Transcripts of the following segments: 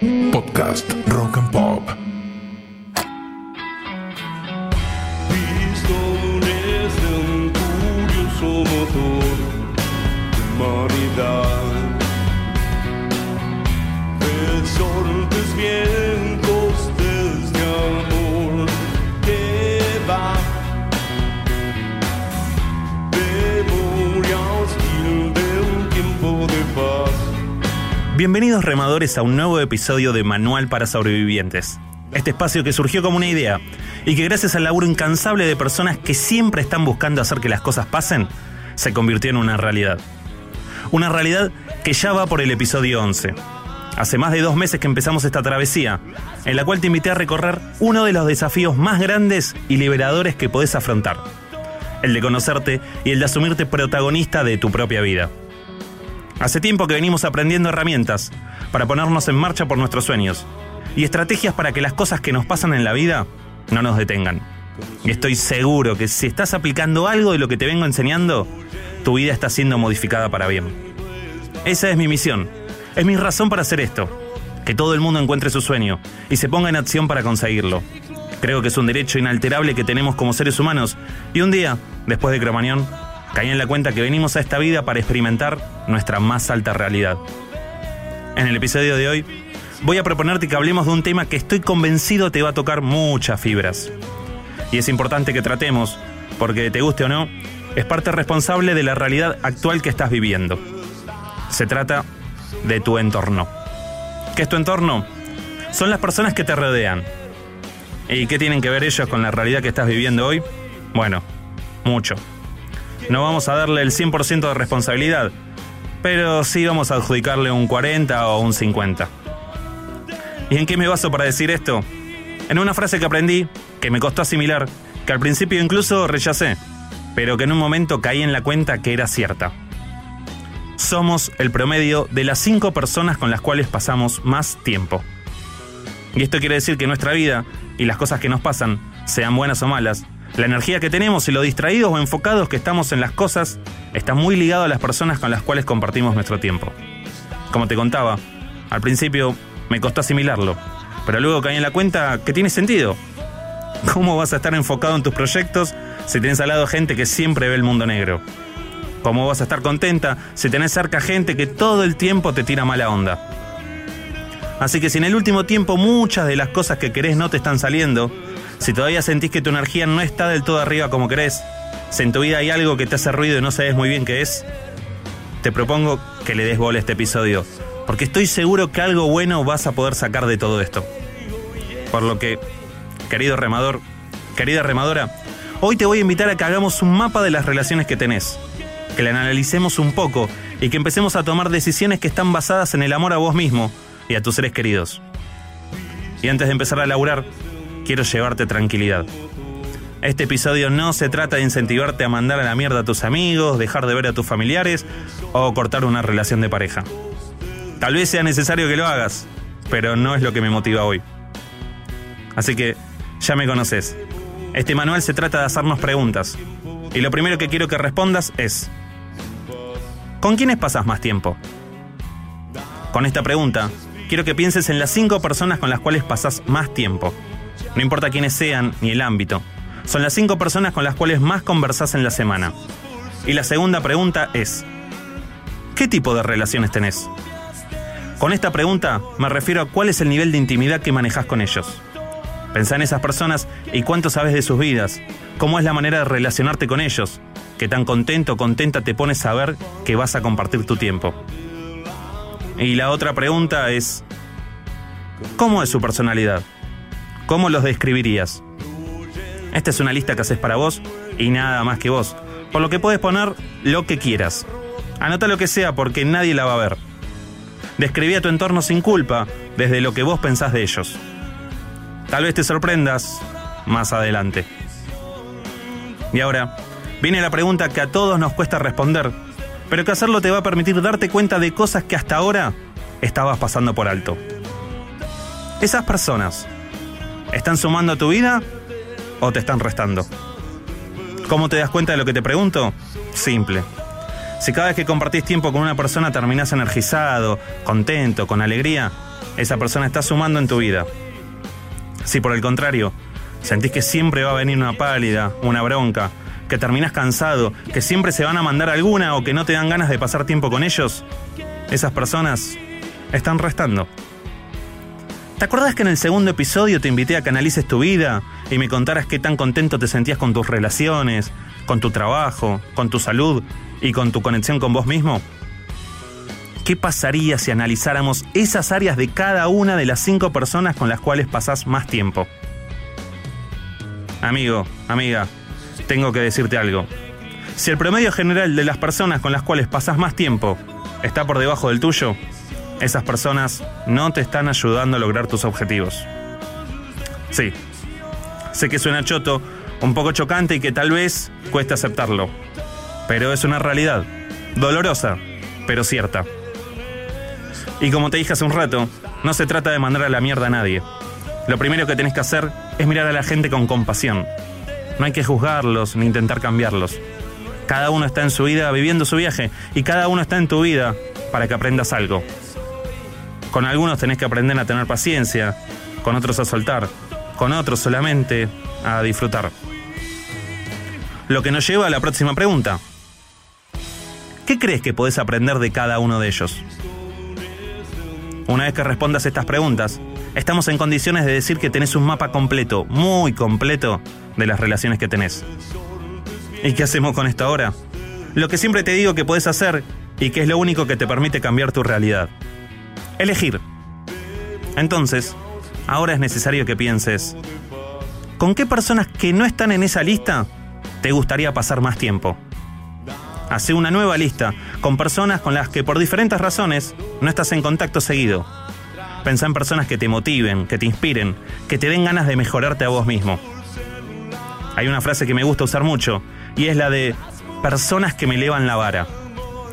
Podcast Rock and Pop. Bienvenidos remadores a un nuevo episodio de Manual para Sobrevivientes. Este espacio que surgió como una idea y que gracias al laburo incansable de personas que siempre están buscando hacer que las cosas pasen, se convirtió en una realidad. Una realidad que ya va por el episodio 11. Hace más de dos meses que empezamos esta travesía, en la cual te invité a recorrer uno de los desafíos más grandes y liberadores que podés afrontar. El de conocerte y el de asumirte protagonista de tu propia vida. Hace tiempo que venimos aprendiendo herramientas para ponernos en marcha por nuestros sueños y estrategias para que las cosas que nos pasan en la vida no nos detengan. Y estoy seguro que si estás aplicando algo de lo que te vengo enseñando, tu vida está siendo modificada para bien. Esa es mi misión, es mi razón para hacer esto, que todo el mundo encuentre su sueño y se ponga en acción para conseguirlo. Creo que es un derecho inalterable que tenemos como seres humanos y un día, después de Cromañón, caí en la cuenta que venimos a esta vida para experimentar nuestra más alta realidad. En el episodio de hoy, voy a proponerte que hablemos de un tema que estoy convencido te va a tocar muchas fibras. Y es importante que tratemos, porque te guste o no, es parte responsable de la realidad actual que estás viviendo. Se trata de tu entorno. ¿Qué es tu entorno? Son las personas que te rodean. ¿Y qué tienen que ver ellos con la realidad que estás viviendo hoy? Bueno, mucho. No vamos a darle el 100% de responsabilidad, pero sí vamos a adjudicarle un 40 o un 50. ¿Y en qué me baso para decir esto? En una frase que aprendí, que me costó asimilar, que al principio incluso rechacé, pero que en un momento caí en la cuenta que era cierta. Somos el promedio de las 5 personas con las cuales pasamos más tiempo. Y esto quiere decir que nuestra vida y las cosas que nos pasan, sean buenas o malas, la energía que tenemos y lo distraídos o enfocados que estamos en las cosas está muy ligado a las personas con las cuales compartimos nuestro tiempo. Como te contaba, al principio me costó asimilarlo, pero luego caí en la cuenta que tiene sentido. ¿Cómo vas a estar enfocado en tus proyectos si tienes al lado gente que siempre ve el mundo negro? ¿Cómo vas a estar contenta si tenés cerca gente que todo el tiempo te tira mala onda? Así que si en el último tiempo muchas de las cosas que querés no te están saliendo, si todavía sentís que tu energía no está del todo arriba como querés, si en tu vida hay algo que te hace ruido y no sabes muy bien qué es, te propongo que le des bola a este episodio, porque estoy seguro que algo bueno vas a poder sacar de todo esto. Por lo que, querido remador, querida remadora, hoy te voy a invitar a que hagamos un mapa de las relaciones que tenés, que la analicemos un poco y que empecemos a tomar decisiones que están basadas en el amor a vos mismo y a tus seres queridos. Y antes de empezar a laburar, quiero llevarte tranquilidad. Este episodio no se trata de incentivarte a mandar a la mierda a tus amigos, dejar de ver a tus familiares o cortar una relación de pareja. Tal vez sea necesario que lo hagas, pero no es lo que me motiva hoy. Así que ya me conoces. Este manual se trata de hacernos preguntas. Y lo primero que quiero que respondas es, ¿con quiénes pasas más tiempo? Con esta pregunta, quiero que pienses en las cinco personas con las cuales pasas más tiempo. No importa quiénes sean ni el ámbito. Son las cinco personas con las cuales más conversás en la semana. Y la segunda pregunta es, ¿qué tipo de relaciones tenés? Con esta pregunta me refiero a cuál es el nivel de intimidad que manejas con ellos. Pensá en esas personas y cuánto sabes de sus vidas, cómo es la manera de relacionarte con ellos, qué tan contento o contenta te pones a saber que vas a compartir tu tiempo. Y la otra pregunta es, ¿cómo es su personalidad? ¿Cómo los describirías? Esta es una lista que haces para vos y nada más que vos, por lo que puedes poner lo que quieras. Anota lo que sea porque nadie la va a ver. Describí a tu entorno sin culpa, desde lo que vos pensás de ellos. Tal vez te sorprendas más adelante. Y ahora, viene la pregunta que a todos nos cuesta responder, pero que hacerlo te va a permitir darte cuenta de cosas que hasta ahora estabas pasando por alto. Esas personas, ¿están sumando a tu vida o te están restando? ¿Cómo te das cuenta de lo que te pregunto? Simple. Si cada vez que compartís tiempo con una persona terminás energizado, contento, con alegría, esa persona está sumando en tu vida. Si por el contrario, sentís que siempre va a venir una pálida, una bronca, que terminás cansado, que siempre se van a mandar alguna o que no te dan ganas de pasar tiempo con ellos, esas personas están restando. ¿Te acordás que en el segundo episodio te invité a que analices tu vida y me contaras qué tan contento te sentías con tus relaciones, con tu trabajo, con tu salud y con tu conexión con vos mismo? ¿Qué pasaría si analizáramos esas áreas de cada una de las cinco personas con las cuales pasás más tiempo? Amigo, amiga, tengo que decirte algo. Si el promedio general de las personas con las cuales pasás más tiempo está por debajo del tuyo, esas personas no te están ayudando a lograr tus objetivos. Sí, sé que suena choto, un poco chocante y que tal vez cueste aceptarlo, pero es una realidad, dolorosa, pero cierta. Y como te dije hace un rato, no se trata de mandar a la mierda a nadie. Lo primero que tenés que hacer es mirar a la gente con compasión. No hay que juzgarlos ni intentar cambiarlos. Cada uno está en su vida viviendo su viaje y cada uno está en tu vida para que aprendas algo. Con algunos tenés que aprender a tener paciencia, con otros a soltar, con otros solamente a disfrutar. Lo que nos lleva a la próxima pregunta. ¿Qué crees que podés aprender de cada uno de ellos? Una vez que respondas estas preguntas, estamos en condiciones de decir que tenés un mapa completo, muy completo, de las relaciones que tenés. ¿Y qué hacemos con esto ahora? Lo que siempre te digo que puedes hacer y que es lo único que te permite cambiar tu realidad. Elegir. Entonces, ahora es necesario que pienses, ¿con qué personas que no están en esa lista te gustaría pasar más tiempo? Hace una nueva lista con personas con las que por diferentes razones no estás en contacto seguido. Pensá en personas que te motiven, que te inspiren, que te den ganas de mejorarte a vos mismo. Hay una frase que me gusta usar mucho y es la de personas que me elevan la vara.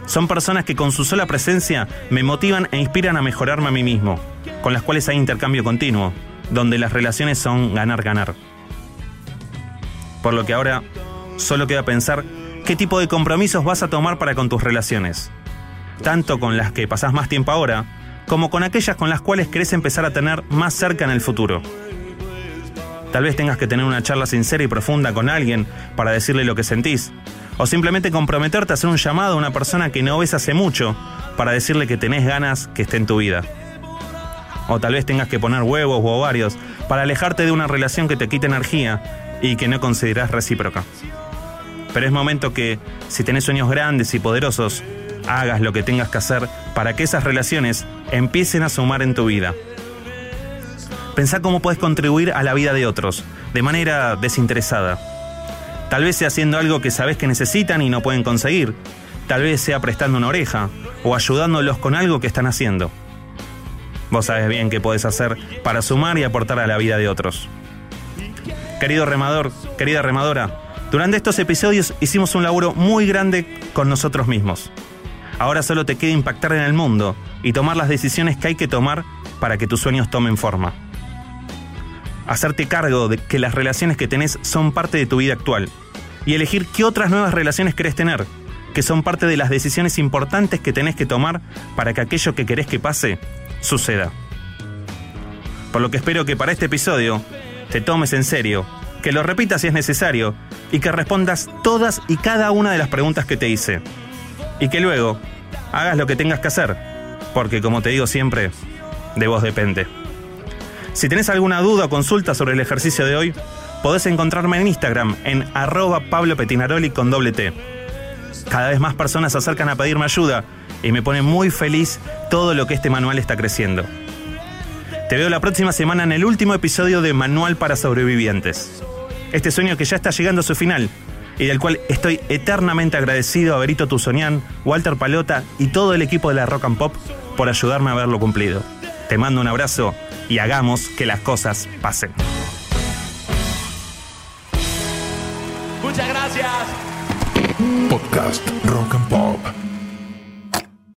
Son personas que con su sola presencia me motivan e inspiran a mejorarme a mí mismo, con las cuales hay intercambio continuo, donde las relaciones son ganar-ganar. Por lo que ahora solo queda pensar qué tipo de compromisos vas a tomar para con tus relaciones, tanto con las que pasás más tiempo ahora, como con aquellas con las cuales querés empezar a tener más cerca en el futuro. Tal vez tengas que tener una charla sincera y profunda con alguien para decirle lo que sentís, o simplemente comprometerte a hacer un llamado a una persona que no ves hace mucho para decirle que tenés ganas que esté en tu vida. O tal vez tengas que poner huevos o ovarios para alejarte de una relación que te quita energía y que no considerás recíproca. Pero es momento que, si tenés sueños grandes y poderosos, hagas lo que tengas que hacer para que esas relaciones empiecen a sumar en tu vida. Pensá cómo puedes contribuir a la vida de otros, de manera desinteresada. Tal vez sea haciendo algo que sabes que necesitan y no pueden conseguir. Tal vez sea prestando una oreja o ayudándolos con algo que están haciendo. Vos sabes bien qué podés hacer para sumar y aportar a la vida de otros. Querido remador, querida remadora, durante estos episodios hicimos un laburo muy grande con nosotros mismos. Ahora solo te queda impactar en el mundo y tomar las decisiones que hay que tomar para que tus sueños tomen forma. Hacerte cargo de que las relaciones que tenés son parte de tu vida actual y elegir qué otras nuevas relaciones querés tener, que son parte de las decisiones importantes que tenés que tomar para que aquello que querés que pase suceda. Por lo que espero que para este episodio te tomes en serio, que lo repitas si es necesario y que respondas todas y cada una de las preguntas que te hice. Y que luego hagas lo que tengas que hacer, porque como te digo siempre, de vos depende. Si tenés alguna duda o consulta sobre el ejercicio de hoy, podés encontrarme en Instagram en arroba Pablo Petinaroli con doble T. Cada vez más personas se acercan a pedirme ayuda y me pone muy feliz todo lo que este manual está creciendo. Te veo la próxima semana en el último episodio de Manual para Sobrevivientes. Este sueño que ya está llegando a su final y del cual estoy eternamente agradecido a Berito Tuzonian, Walter Palota y todo el equipo de la Rock and Pop por ayudarme a verlo cumplido. Te mando un abrazo y hagamos que las cosas pasen. Muchas gracias. Podcast Rock and Pop.